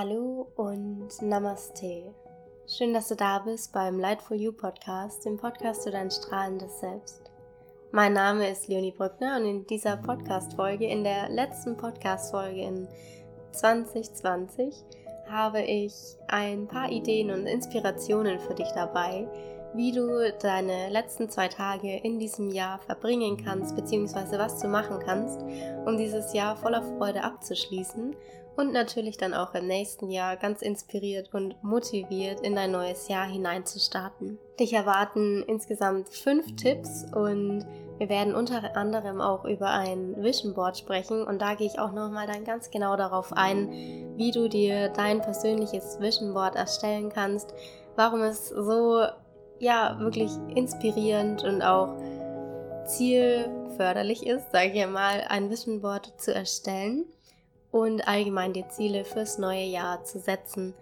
Hallo und Namaste. Schön, dass du da bist beim Light for You Podcast, dem Podcast für dein strahlendes Selbst. Mein Name ist Leonie Brückner und in dieser Podcast-Folge, in der letzten Podcast-Folge in 2020, habe ich ein paar Ideen und Inspirationen für dich dabei, wie du deine letzten zwei Tage in diesem Jahr verbringen kannst, beziehungsweise was du machen kannst, um dieses Jahr voller Freude abzuschließen und natürlich dann auch im nächsten Jahr ganz inspiriert und motiviert in ein neues Jahr hineinzustarten. Dich erwarten insgesamt fünf Tipps und wir werden unter anderem auch über ein Vision Board sprechen und da gehe ich auch nochmal dann ganz genau darauf ein, wie du dir dein persönliches Vision Board erstellen kannst, warum es so ja wirklich inspirierend und auch zielförderlich ist, sage ich mal, ein Vision Board zu erstellen und allgemein die Ziele fürs neue Jahr zu setzen.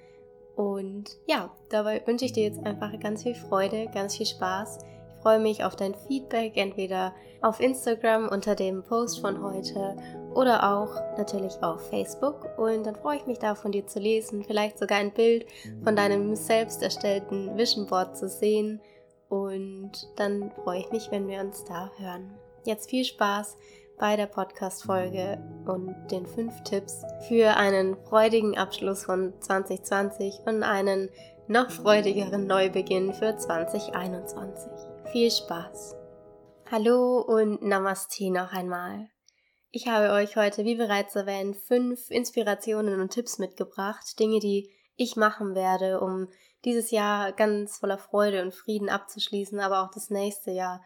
Und ja, dabei wünsche ich dir jetzt einfach ganz viel Freude, ganz viel Spaß. Ich freue mich auf dein Feedback, entweder auf Instagram unter dem Post von heute oder auch natürlich auf Facebook. Und dann freue ich mich da von dir zu lesen, vielleicht sogar ein Bild von deinem selbst erstellten Vision Board zu sehen. Und dann freue ich mich, wenn wir uns da hören. Jetzt viel Spaß bei der Podcast-Folge und den fünf Tipps für einen freudigen Abschluss von 2020 und einen noch freudigeren Neubeginn für 2021. Viel Spaß! Hallo und Namaste noch einmal. Ich habe euch heute, wie bereits erwähnt, fünf Inspirationen und Tipps mitgebracht, Dinge, die ich machen werde, um dieses Jahr ganz voller Freude und Frieden abzuschließen, aber auch das nächste Jahr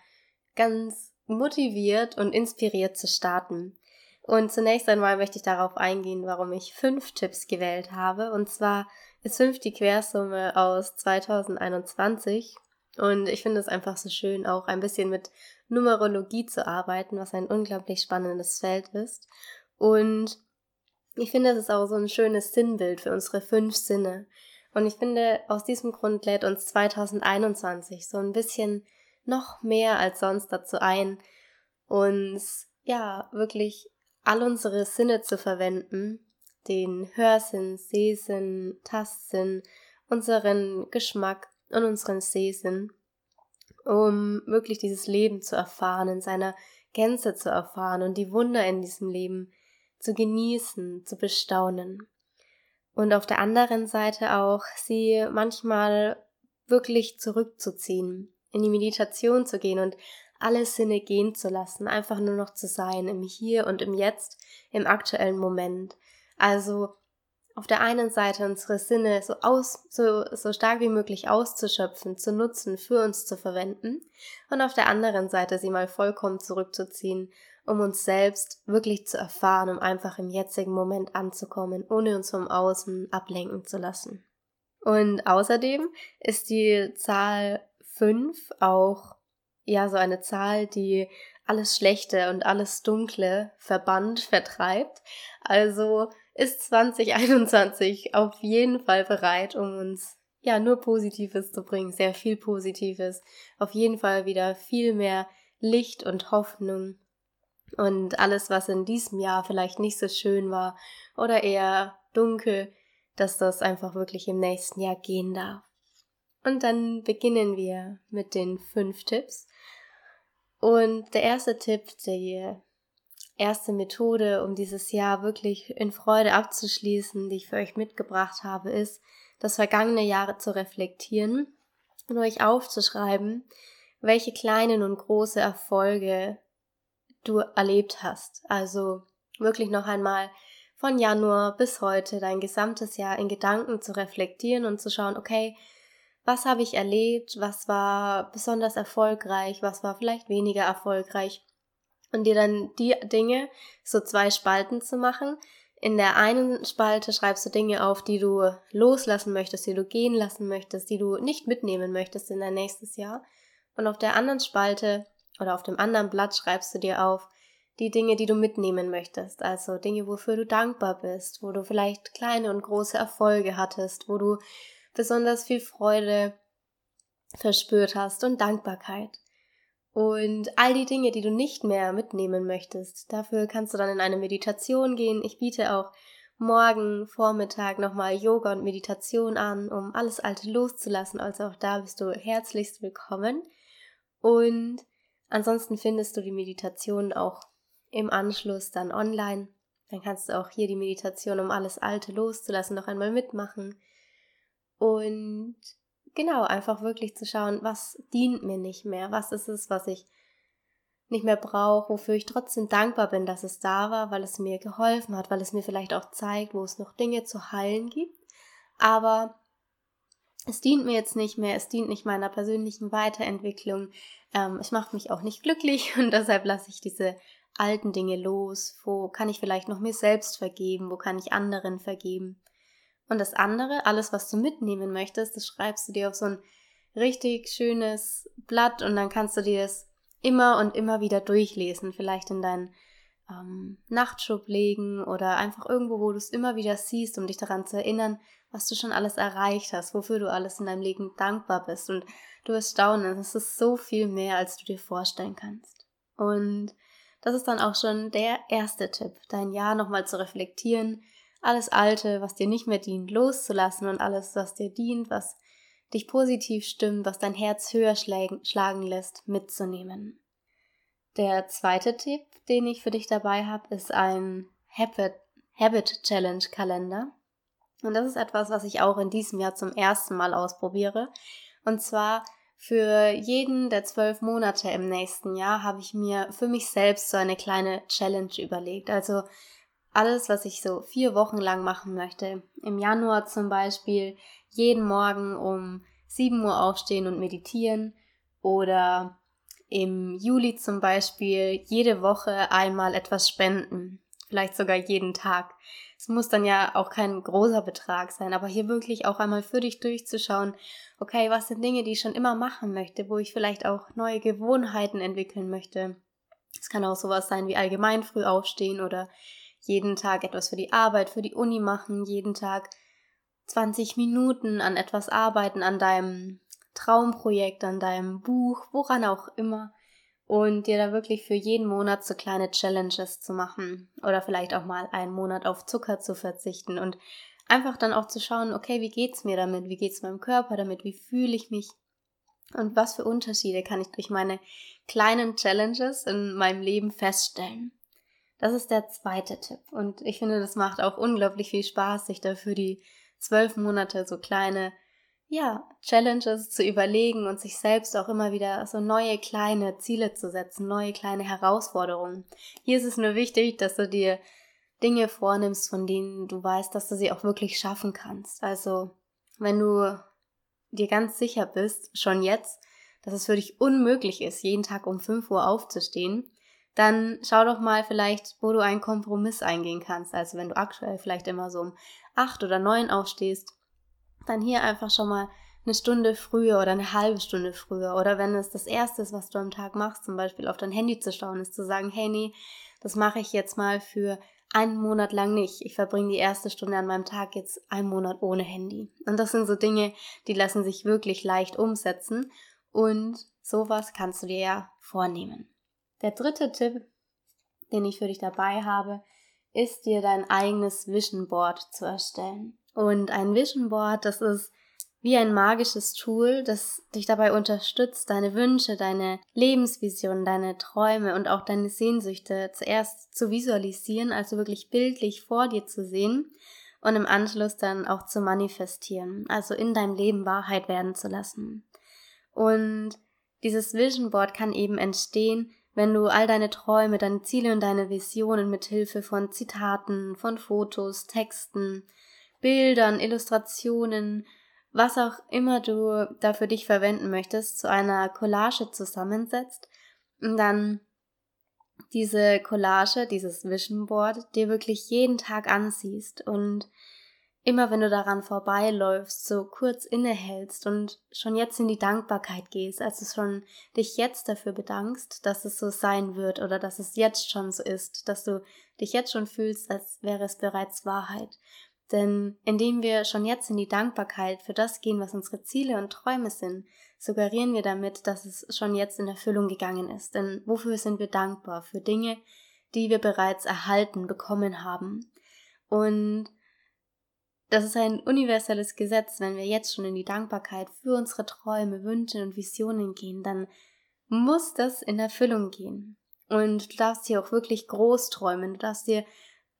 ganz motiviert und inspiriert zu starten. Und zunächst einmal möchte ich darauf eingehen, warum ich fünf Tipps gewählt habe. Und zwar ist fünf die Quersumme aus 2021. Und ich finde es einfach so schön, auch ein bisschen mit Numerologie zu arbeiten, was ein unglaublich spannendes Feld ist. Und ich finde, es ist auch so ein schönes Sinnbild für unsere fünf Sinne. Und ich finde, aus diesem Grund lädt uns 2021 so ein bisschen noch mehr als sonst dazu ein, uns ja wirklich all unsere Sinne zu verwenden, den Hörsinn, Sehsinn, Tastsinn, unseren Geschmack und unseren Sehsinn, um wirklich dieses Leben zu erfahren, in seiner Gänze zu erfahren und die Wunder in diesem Leben zu genießen, zu bestaunen. Und auf der anderen Seite auch sie manchmal wirklich zurückzuziehen, in die Meditation zu gehen und alle Sinne gehen zu lassen, einfach nur noch zu sein, im Hier und im Jetzt, im aktuellen Moment. Also auf der einen Seite unsere Sinne so aus, so, so stark wie möglich auszuschöpfen, zu nutzen, für uns zu verwenden und auf der anderen Seite sie mal vollkommen zurückzuziehen, um uns selbst wirklich zu erfahren, um einfach im jetzigen Moment anzukommen, ohne uns vom Außen ablenken zu lassen. Und außerdem ist die Zahl 5 auch ja so eine Zahl, die alles Schlechte und alles Dunkle verbannt, vertreibt. Also ist 2021 auf jeden Fall bereit, um uns ja nur Positives zu bringen, sehr viel Positives, auf jeden Fall wieder viel mehr Licht und Hoffnung und alles, was in diesem Jahr vielleicht nicht so schön war oder eher dunkel, dass das einfach wirklich im nächsten Jahr gehen darf. Und dann beginnen wir mit den fünf Tipps. Und der erste Tipp, die erste Methode, um dieses Jahr wirklich in Freude abzuschließen, die ich für euch mitgebracht habe, ist, das vergangene Jahr zu reflektieren und euch aufzuschreiben, welche kleinen und große Erfolge du erlebt hast. Also wirklich noch einmal von Januar bis heute dein gesamtes Jahr in Gedanken zu reflektieren und zu schauen, okay, was habe ich erlebt, was war besonders erfolgreich, was war vielleicht weniger erfolgreich und dir dann die Dinge so zwei Spalten zu machen. In der einen Spalte schreibst du Dinge auf, die du loslassen möchtest, die du gehen lassen möchtest, die du nicht mitnehmen möchtest in dein nächstes Jahr. Und auf der anderen Spalte oder auf dem anderen Blatt schreibst du dir auf die Dinge, die du mitnehmen möchtest. Also Dinge, wofür du dankbar bist, wo du vielleicht kleine und große Erfolge hattest, wo du besonders viel Freude verspürt hast und Dankbarkeit. Und all die Dinge, die du nicht mehr mitnehmen möchtest, dafür kannst du dann in eine Meditation gehen. Ich biete auch morgen Vormittag nochmal Yoga und Meditation an, um alles Alte loszulassen. Also auch da bist du herzlichst willkommen. Und ansonsten findest du die Meditation auch im Anschluss dann online. Dann kannst du auch hier die Meditation, um alles Alte loszulassen, noch einmal mitmachen. Und genau, einfach wirklich zu schauen, was dient mir nicht mehr, was ist es, was ich nicht mehr brauche, wofür ich trotzdem dankbar bin, dass es da war, weil es mir geholfen hat, weil es mir vielleicht auch zeigt, wo es noch Dinge zu heilen gibt. Aber es dient mir jetzt nicht mehr, es dient nicht meiner persönlichen Weiterentwicklung. Ähm, es macht mich auch nicht glücklich und deshalb lasse ich diese alten Dinge los. Wo kann ich vielleicht noch mir selbst vergeben? Wo kann ich anderen vergeben? Und das andere, alles, was du mitnehmen möchtest, das schreibst du dir auf so ein richtig schönes Blatt und dann kannst du dir das immer und immer wieder durchlesen, vielleicht in deinen ähm, Nachtschub legen oder einfach irgendwo, wo du es immer wieder siehst, um dich daran zu erinnern, was du schon alles erreicht hast, wofür du alles in deinem Leben dankbar bist. Und du wirst staunen, es ist so viel mehr, als du dir vorstellen kannst. Und das ist dann auch schon der erste Tipp, dein Jahr nochmal zu reflektieren, alles Alte, was dir nicht mehr dient, loszulassen und alles, was dir dient, was dich positiv stimmt, was dein Herz höher schlagen lässt, mitzunehmen. Der zweite Tipp, den ich für dich dabei habe, ist ein Habit, Habit Challenge Kalender. Und das ist etwas, was ich auch in diesem Jahr zum ersten Mal ausprobiere. Und zwar für jeden der zwölf Monate im nächsten Jahr habe ich mir für mich selbst so eine kleine Challenge überlegt. Also alles, was ich so vier Wochen lang machen möchte. Im Januar zum Beispiel jeden Morgen um 7 Uhr aufstehen und meditieren oder im Juli zum Beispiel jede Woche einmal etwas spenden, vielleicht sogar jeden Tag. Es muss dann ja auch kein großer Betrag sein, aber hier wirklich auch einmal für dich durchzuschauen, okay, was sind Dinge, die ich schon immer machen möchte, wo ich vielleicht auch neue Gewohnheiten entwickeln möchte. Es kann auch sowas sein wie allgemein früh aufstehen oder jeden Tag etwas für die Arbeit, für die Uni machen, jeden Tag 20 Minuten an etwas arbeiten, an deinem Traumprojekt, an deinem Buch, woran auch immer. Und dir da wirklich für jeden Monat so kleine Challenges zu machen. Oder vielleicht auch mal einen Monat auf Zucker zu verzichten und einfach dann auch zu schauen, okay, wie geht's mir damit? Wie geht's meinem Körper damit? Wie fühle ich mich? Und was für Unterschiede kann ich durch meine kleinen Challenges in meinem Leben feststellen? Das ist der zweite Tipp. Und ich finde, das macht auch unglaublich viel Spaß, sich dafür die zwölf Monate so kleine, ja, Challenges zu überlegen und sich selbst auch immer wieder so neue kleine Ziele zu setzen, neue kleine Herausforderungen. Hier ist es nur wichtig, dass du dir Dinge vornimmst, von denen du weißt, dass du sie auch wirklich schaffen kannst. Also, wenn du dir ganz sicher bist, schon jetzt, dass es für dich unmöglich ist, jeden Tag um 5 Uhr aufzustehen, dann schau doch mal vielleicht, wo du einen Kompromiss eingehen kannst. Also wenn du aktuell vielleicht immer so um acht oder neun aufstehst, dann hier einfach schon mal eine Stunde früher oder eine halbe Stunde früher. Oder wenn es das Erste ist, was du am Tag machst, zum Beispiel auf dein Handy zu schauen, ist zu sagen, hey nee, das mache ich jetzt mal für einen Monat lang nicht. Ich verbringe die erste Stunde an meinem Tag jetzt einen Monat ohne Handy. Und das sind so Dinge, die lassen sich wirklich leicht umsetzen. Und sowas kannst du dir ja vornehmen. Der dritte Tipp, den ich für dich dabei habe, ist dir dein eigenes Vision Board zu erstellen. Und ein Vision Board, das ist wie ein magisches Tool, das dich dabei unterstützt, deine Wünsche, deine Lebensvisionen, deine Träume und auch deine Sehnsüchte zuerst zu visualisieren, also wirklich bildlich vor dir zu sehen und im Anschluss dann auch zu manifestieren, also in deinem Leben Wahrheit werden zu lassen. Und dieses Vision Board kann eben entstehen, wenn du all deine Träume, deine Ziele und deine Visionen mit Hilfe von Zitaten, von Fotos, Texten, Bildern, Illustrationen, was auch immer du da für dich verwenden möchtest, zu einer Collage zusammensetzt und dann diese Collage, dieses Vision Board dir wirklich jeden Tag ansiehst und immer wenn du daran vorbeiläufst, so kurz innehältst und schon jetzt in die Dankbarkeit gehst, also schon dich jetzt dafür bedankst, dass es so sein wird oder dass es jetzt schon so ist, dass du dich jetzt schon fühlst, als wäre es bereits Wahrheit. Denn indem wir schon jetzt in die Dankbarkeit für das gehen, was unsere Ziele und Träume sind, suggerieren wir damit, dass es schon jetzt in Erfüllung gegangen ist. Denn wofür sind wir dankbar? Für Dinge, die wir bereits erhalten, bekommen haben. Und das ist ein universelles Gesetz. Wenn wir jetzt schon in die Dankbarkeit für unsere Träume, Wünsche und Visionen gehen, dann muss das in Erfüllung gehen. Und du darfst hier auch wirklich groß träumen. Du darfst dir,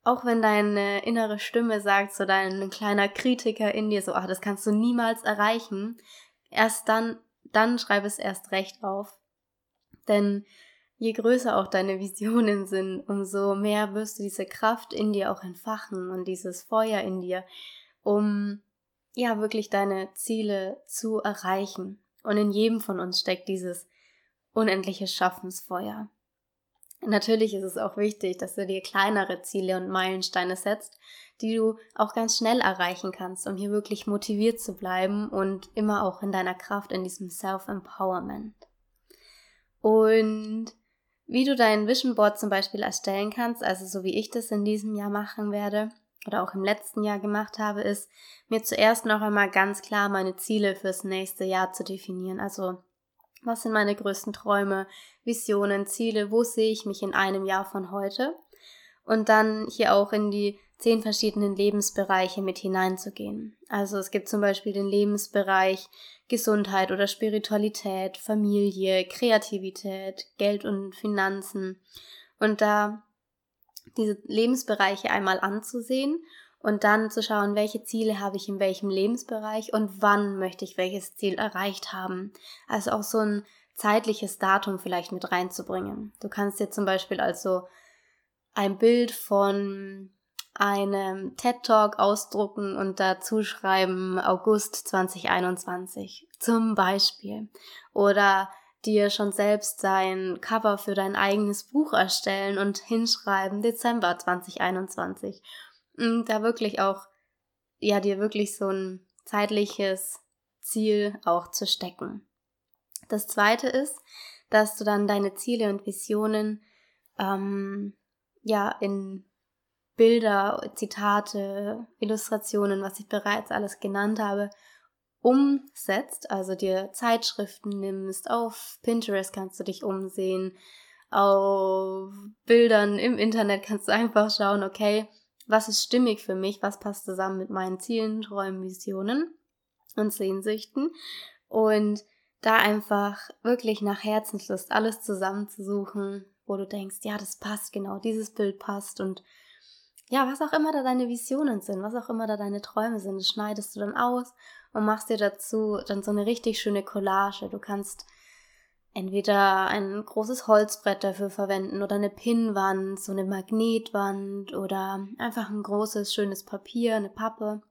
auch wenn deine innere Stimme sagt, so dein kleiner Kritiker in dir, so, ach, das kannst du niemals erreichen, erst dann, dann schreib es erst recht auf. Denn je größer auch deine Visionen sind, umso mehr wirst du diese Kraft in dir auch entfachen und dieses Feuer in dir, um ja wirklich deine Ziele zu erreichen. Und in jedem von uns steckt dieses unendliche Schaffensfeuer. Natürlich ist es auch wichtig, dass du dir kleinere Ziele und Meilensteine setzt, die du auch ganz schnell erreichen kannst, um hier wirklich motiviert zu bleiben und immer auch in deiner Kraft, in diesem Self-Empowerment. Und wie du dein Vision Board zum Beispiel erstellen kannst, also so wie ich das in diesem Jahr machen werde oder auch im letzten Jahr gemacht habe, ist mir zuerst noch einmal ganz klar meine Ziele fürs nächste Jahr zu definieren. Also was sind meine größten Träume, Visionen, Ziele? Wo sehe ich mich in einem Jahr von heute? Und dann hier auch in die zehn verschiedenen Lebensbereiche mit hineinzugehen. Also es gibt zum Beispiel den Lebensbereich Gesundheit oder Spiritualität, Familie, Kreativität, Geld und Finanzen. Und da diese Lebensbereiche einmal anzusehen und dann zu schauen, welche Ziele habe ich in welchem Lebensbereich und wann möchte ich welches Ziel erreicht haben. Also auch so ein zeitliches Datum vielleicht mit reinzubringen. Du kannst dir zum Beispiel also ein Bild von einem TED Talk ausdrucken und dazu schreiben August 2021 zum Beispiel. Oder dir schon selbst sein Cover für dein eigenes Buch erstellen und hinschreiben Dezember 2021 da wirklich auch, ja, dir wirklich so ein zeitliches Ziel auch zu stecken. Das zweite ist, dass du dann deine Ziele und Visionen ähm, ja in Bilder, Zitate, Illustrationen, was ich bereits alles genannt habe, umsetzt, also dir Zeitschriften nimmst, auf Pinterest kannst du dich umsehen, auf Bildern im Internet kannst du einfach schauen, okay, was ist stimmig für mich, was passt zusammen mit meinen Zielen, Träumen, Visionen und Sehnsüchten. Und da einfach wirklich nach Herzenslust alles zusammenzusuchen, wo du denkst, ja, das passt genau, dieses Bild passt und ja, was auch immer da deine Visionen sind, was auch immer da deine Träume sind, das schneidest du dann aus und machst dir dazu dann so eine richtig schöne Collage. Du kannst entweder ein großes Holzbrett dafür verwenden oder eine Pinnwand, so eine Magnetwand oder einfach ein großes, schönes Papier, eine Pappe.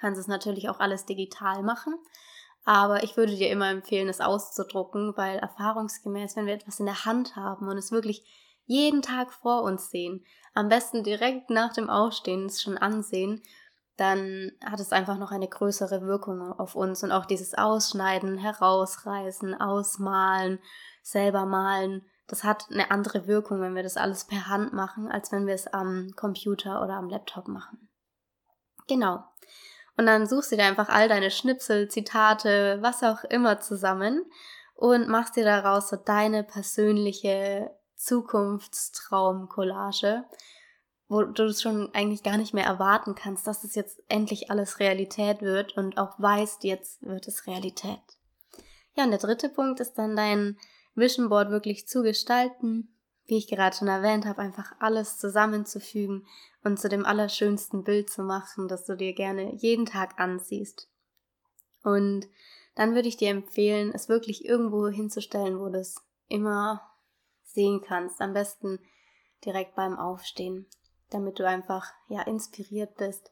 Kannst es natürlich auch alles digital machen. Aber ich würde dir immer empfehlen, es auszudrucken, weil erfahrungsgemäß, wenn wir etwas in der Hand haben und es wirklich jeden Tag vor uns sehen, am besten direkt nach dem Aufstehen es schon ansehen dann hat es einfach noch eine größere Wirkung auf uns und auch dieses Ausschneiden, Herausreißen, Ausmalen, selber malen, das hat eine andere Wirkung, wenn wir das alles per Hand machen, als wenn wir es am Computer oder am Laptop machen. Genau. Und dann suchst du dir einfach all deine Schnipsel, Zitate, was auch immer zusammen und machst dir daraus so deine persönliche Zukunftstraum-Collage wo du es schon eigentlich gar nicht mehr erwarten kannst, dass es jetzt endlich alles Realität wird und auch weißt, jetzt wird es Realität. Ja, und der dritte Punkt ist dann dein Vision Board wirklich zu gestalten, wie ich gerade schon erwähnt habe, einfach alles zusammenzufügen und zu dem allerschönsten Bild zu machen, das du dir gerne jeden Tag ansiehst. Und dann würde ich dir empfehlen, es wirklich irgendwo hinzustellen, wo du es immer sehen kannst. Am besten direkt beim Aufstehen damit du einfach ja inspiriert bist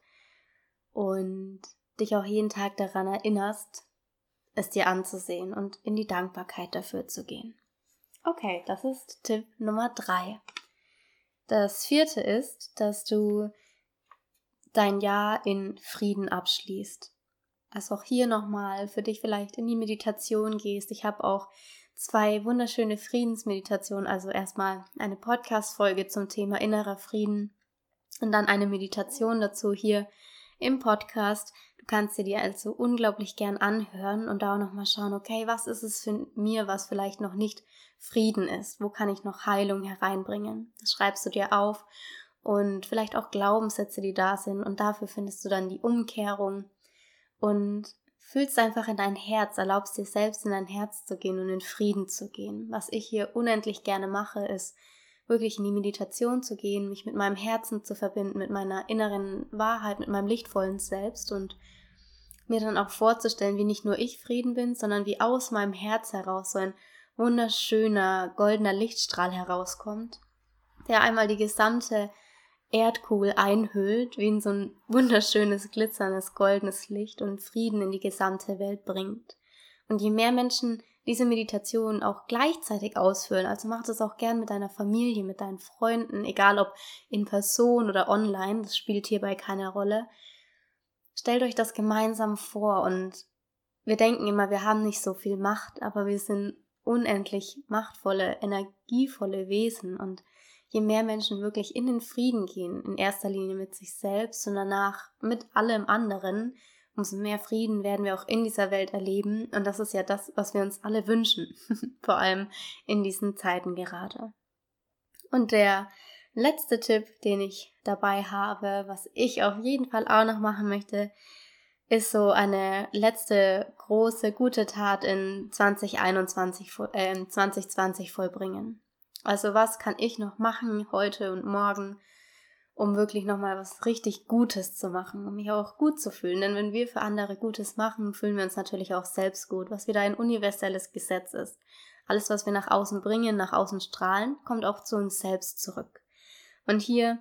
und dich auch jeden Tag daran erinnerst, es dir anzusehen und in die Dankbarkeit dafür zu gehen. Okay, das ist Tipp Nummer drei. Das vierte ist, dass du dein Jahr in Frieden abschließt. Also auch hier nochmal für dich vielleicht in die Meditation gehst. Ich habe auch zwei wunderschöne Friedensmeditationen, also erstmal eine Podcast-Folge zum Thema innerer Frieden und dann eine Meditation dazu hier im Podcast. Du kannst dir die also unglaublich gern anhören und da auch nochmal schauen, okay, was ist es für mir, was vielleicht noch nicht Frieden ist? Wo kann ich noch Heilung hereinbringen? Das schreibst du dir auf und vielleicht auch Glaubenssätze, die da sind. Und dafür findest du dann die Umkehrung und fühlst einfach in dein Herz, erlaubst dir selbst in dein Herz zu gehen und in Frieden zu gehen. Was ich hier unendlich gerne mache, ist wirklich in die Meditation zu gehen, mich mit meinem Herzen zu verbinden, mit meiner inneren Wahrheit, mit meinem lichtvollen Selbst und mir dann auch vorzustellen, wie nicht nur ich Frieden bin, sondern wie aus meinem Herz heraus so ein wunderschöner goldener Lichtstrahl herauskommt, der einmal die gesamte Erdkugel einhüllt, wie in so ein wunderschönes, glitzerndes, goldenes Licht und Frieden in die gesamte Welt bringt. Und je mehr Menschen diese Meditation auch gleichzeitig ausführen, also mach das auch gern mit deiner Familie, mit deinen Freunden, egal ob in Person oder online, das spielt hierbei keine Rolle. Stellt euch das gemeinsam vor und wir denken immer, wir haben nicht so viel Macht, aber wir sind unendlich machtvolle, energievolle Wesen und je mehr Menschen wirklich in den Frieden gehen, in erster Linie mit sich selbst und danach mit allem anderen, umso mehr Frieden werden wir auch in dieser Welt erleben. Und das ist ja das, was wir uns alle wünschen, vor allem in diesen Zeiten gerade. Und der letzte Tipp, den ich dabei habe, was ich auf jeden Fall auch noch machen möchte, ist so eine letzte große gute Tat in 2021, äh, 2020 vollbringen. Also was kann ich noch machen heute und morgen, um wirklich nochmal was richtig Gutes zu machen, um mich auch gut zu fühlen. Denn wenn wir für andere Gutes machen, fühlen wir uns natürlich auch selbst gut, was wieder ein universelles Gesetz ist. Alles, was wir nach außen bringen, nach außen strahlen, kommt auch zu uns selbst zurück. Und hier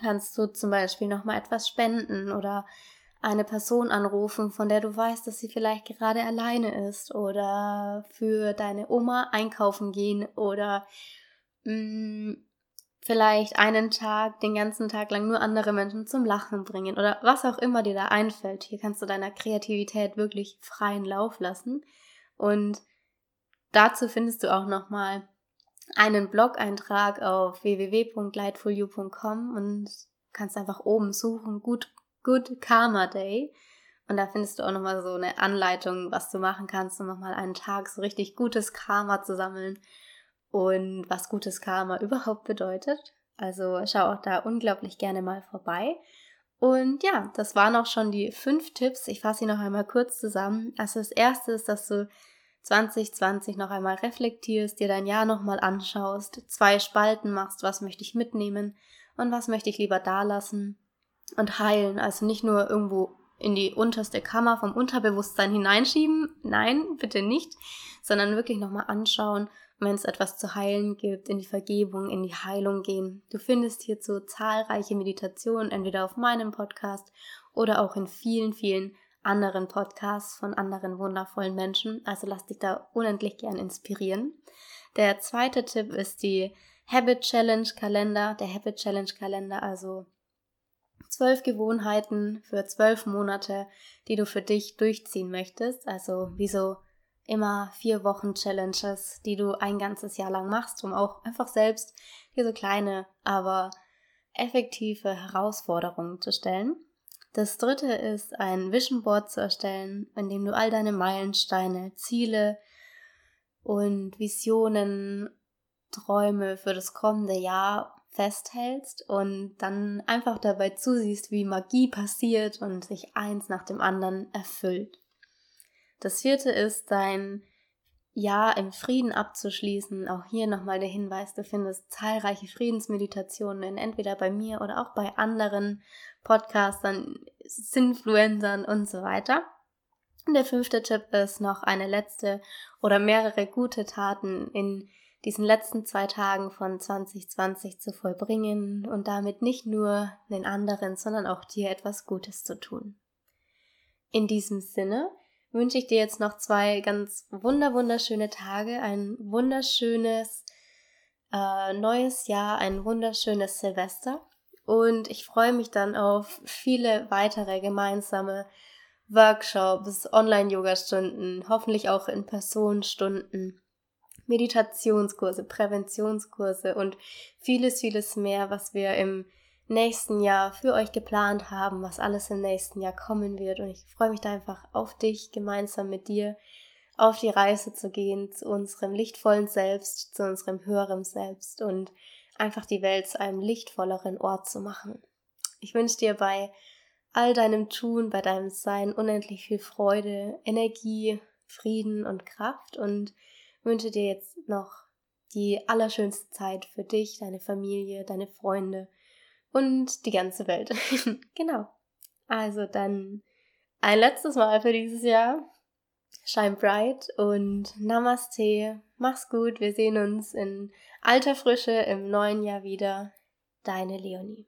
kannst du zum Beispiel nochmal etwas spenden oder eine Person anrufen, von der du weißt, dass sie vielleicht gerade alleine ist oder für deine Oma einkaufen gehen oder mh, mm, vielleicht einen Tag, den ganzen Tag lang nur andere Menschen zum Lachen bringen oder was auch immer dir da einfällt. Hier kannst du deiner Kreativität wirklich freien Lauf lassen und dazu findest du auch nochmal einen Blog-Eintrag auf www.lightfulyou.com und kannst einfach oben suchen, gut Good Karma Day. Und da findest du auch nochmal so eine Anleitung, was du machen kannst, um nochmal einen Tag so richtig gutes Karma zu sammeln und was gutes Karma überhaupt bedeutet. Also schau auch da unglaublich gerne mal vorbei. Und ja, das waren auch schon die fünf Tipps. Ich fasse sie noch einmal kurz zusammen. Also das erste ist, dass du 2020 noch einmal reflektierst, dir dein Jahr nochmal anschaust, zwei Spalten machst, was möchte ich mitnehmen und was möchte ich lieber da lassen und heilen. Also nicht nur irgendwo in die unterste Kammer vom Unterbewusstsein hineinschieben, nein, bitte nicht, sondern wirklich nochmal anschauen, wenn es etwas zu heilen gibt, in die Vergebung, in die Heilung gehen. Du findest hierzu zahlreiche Meditationen, entweder auf meinem Podcast oder auch in vielen, vielen anderen Podcasts von anderen wundervollen Menschen. Also lass dich da unendlich gern inspirieren. Der zweite Tipp ist die Habit Challenge Kalender, der Habit Challenge Kalender, also zwölf Gewohnheiten für zwölf Monate, die du für dich durchziehen möchtest. Also wie so immer vier Wochen Challenges, die du ein ganzes Jahr lang machst, um auch einfach selbst dir so kleine, aber effektive Herausforderungen zu stellen. Das dritte ist, ein Vision Board zu erstellen, in dem du all deine Meilensteine, Ziele und Visionen, Träume für das kommende Jahr festhältst und dann einfach dabei zusiehst, wie Magie passiert und sich eins nach dem anderen erfüllt. Das vierte ist, dein Jahr im Frieden abzuschließen. Auch hier nochmal der Hinweis, du findest zahlreiche Friedensmeditationen, entweder bei mir oder auch bei anderen Podcastern, Sinfluencern und so weiter. Und der fünfte Tipp ist noch eine letzte oder mehrere gute Taten in diesen letzten zwei Tagen von 2020 zu vollbringen und damit nicht nur den anderen, sondern auch dir etwas Gutes zu tun. In diesem Sinne wünsche ich dir jetzt noch zwei ganz wunder wunderschöne Tage, ein wunderschönes äh, neues Jahr, ein wunderschönes Silvester. Und ich freue mich dann auf viele weitere gemeinsame Workshops, Online-Yoga-Stunden, hoffentlich auch in Person-Stunden Meditationskurse, Präventionskurse und vieles, vieles mehr, was wir im nächsten Jahr für euch geplant haben, was alles im nächsten Jahr kommen wird. Und ich freue mich da einfach auf dich, gemeinsam mit dir auf die Reise zu gehen zu unserem lichtvollen Selbst, zu unserem höheren Selbst und einfach die Welt zu einem lichtvolleren Ort zu machen. Ich wünsche dir bei all deinem Tun, bei deinem Sein unendlich viel Freude, Energie, Frieden und Kraft und wünsche dir jetzt noch die allerschönste Zeit für dich, deine Familie, deine Freunde und die ganze Welt. genau. Also dann ein letztes Mal für dieses Jahr. Shine bright und Namaste. Mach's gut. Wir sehen uns in alter Frische im neuen Jahr wieder. Deine Leonie.